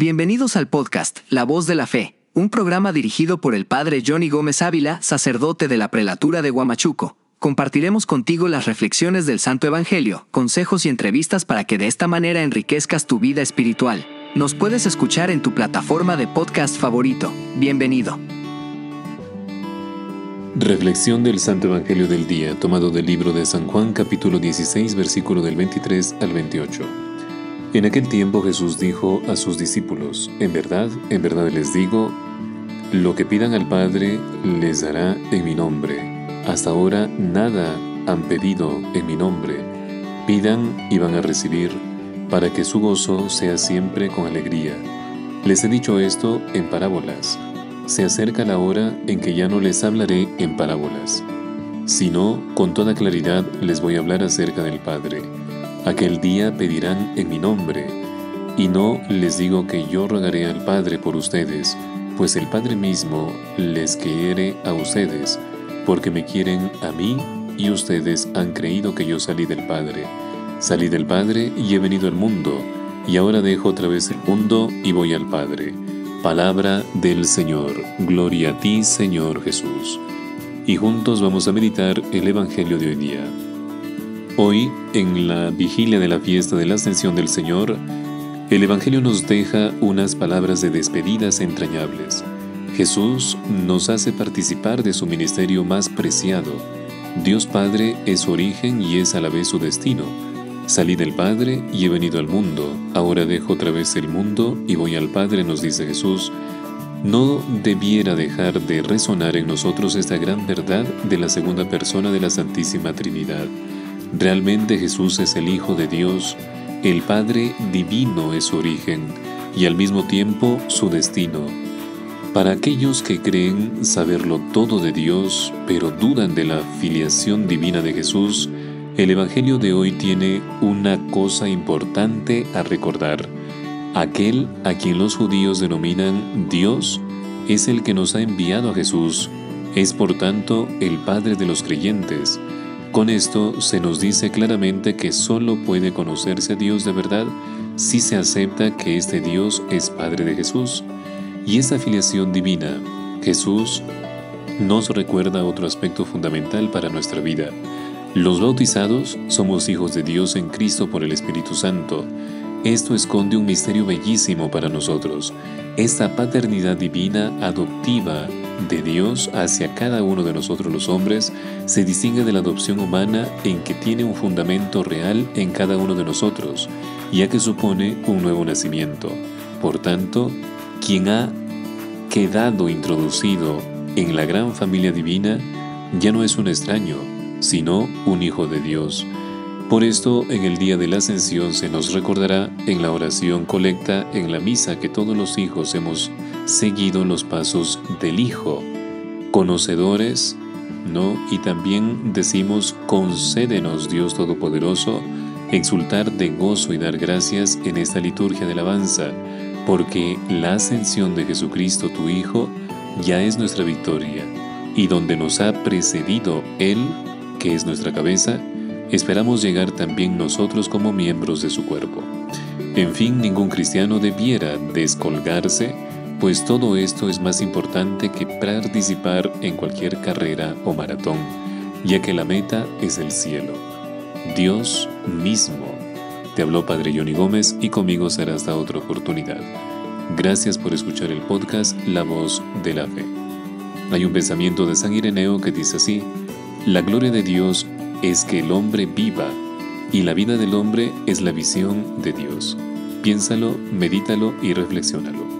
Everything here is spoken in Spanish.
Bienvenidos al podcast La Voz de la Fe, un programa dirigido por el Padre Johnny Gómez Ávila, sacerdote de la prelatura de Huamachuco. Compartiremos contigo las reflexiones del Santo Evangelio, consejos y entrevistas para que de esta manera enriquezcas tu vida espiritual. Nos puedes escuchar en tu plataforma de podcast favorito. Bienvenido. Reflexión del Santo Evangelio del Día, tomado del libro de San Juan capítulo 16, versículo del 23 al 28. En aquel tiempo Jesús dijo a sus discípulos, En verdad, en verdad les digo, lo que pidan al Padre les dará en mi nombre. Hasta ahora nada han pedido en mi nombre. Pidan y van a recibir para que su gozo sea siempre con alegría. Les he dicho esto en parábolas. Se acerca la hora en que ya no les hablaré en parábolas, sino con toda claridad les voy a hablar acerca del Padre. Aquel día pedirán en mi nombre, y no les digo que yo rogaré al Padre por ustedes, pues el Padre mismo les quiere a ustedes, porque me quieren a mí y ustedes han creído que yo salí del Padre. Salí del Padre y he venido al mundo, y ahora dejo otra vez el mundo y voy al Padre. Palabra del Señor. Gloria a ti, Señor Jesús. Y juntos vamos a meditar el Evangelio de hoy día. Hoy, en la vigilia de la fiesta de la Ascensión del Señor, el Evangelio nos deja unas palabras de despedidas entrañables. Jesús nos hace participar de su ministerio más preciado. Dios Padre es su origen y es a la vez su destino Salí del Padre y he venido al mundo, ahora dejo otra vez el mundo y voy al Padre, nos dice Jesús. No debiera dejar de resonar en nosotros esta gran verdad de la segunda persona de la Santísima Trinidad. Realmente Jesús es el Hijo de Dios, el Padre divino es su origen y al mismo tiempo su destino. Para aquellos que creen saberlo todo de Dios, pero dudan de la filiación divina de Jesús, el Evangelio de hoy tiene una cosa importante a recordar. Aquel a quien los judíos denominan Dios es el que nos ha enviado a Jesús, es por tanto el Padre de los creyentes. Con esto se nos dice claramente que solo puede conocerse a Dios de verdad si se acepta que este Dios es Padre de Jesús. Y esa filiación divina, Jesús, nos recuerda otro aspecto fundamental para nuestra vida los bautizados somos hijos de Dios en Cristo por el Espíritu Santo. Esto esconde un misterio bellísimo para nosotros. Esta paternidad divina adoptiva de Dios hacia cada uno de nosotros los hombres se distingue de la adopción humana en que tiene un fundamento real en cada uno de nosotros, ya que supone un nuevo nacimiento. Por tanto, quien ha quedado introducido en la gran familia divina ya no es un extraño, sino un hijo de Dios. Por esto, en el día de la ascensión se nos recordará en la oración colecta en la misa que todos los hijos hemos seguido los pasos del Hijo, conocedores, ¿no? Y también decimos, concédenos Dios Todopoderoso, exultar de gozo y dar gracias en esta liturgia de alabanza, porque la ascensión de Jesucristo, tu Hijo, ya es nuestra victoria, y donde nos ha precedido Él, que es nuestra cabeza, esperamos llegar también nosotros como miembros de su cuerpo. En fin, ningún cristiano debiera descolgarse, pues todo esto es más importante que participar en cualquier carrera o maratón, ya que la meta es el cielo. Dios mismo. Te habló Padre Johnny Gómez y conmigo será hasta otra oportunidad. Gracias por escuchar el podcast La Voz de la Fe. Hay un pensamiento de San Ireneo que dice así, la gloria de Dios es que el hombre viva y la vida del hombre es la visión de Dios. Piénsalo, medítalo y reflexiónalo.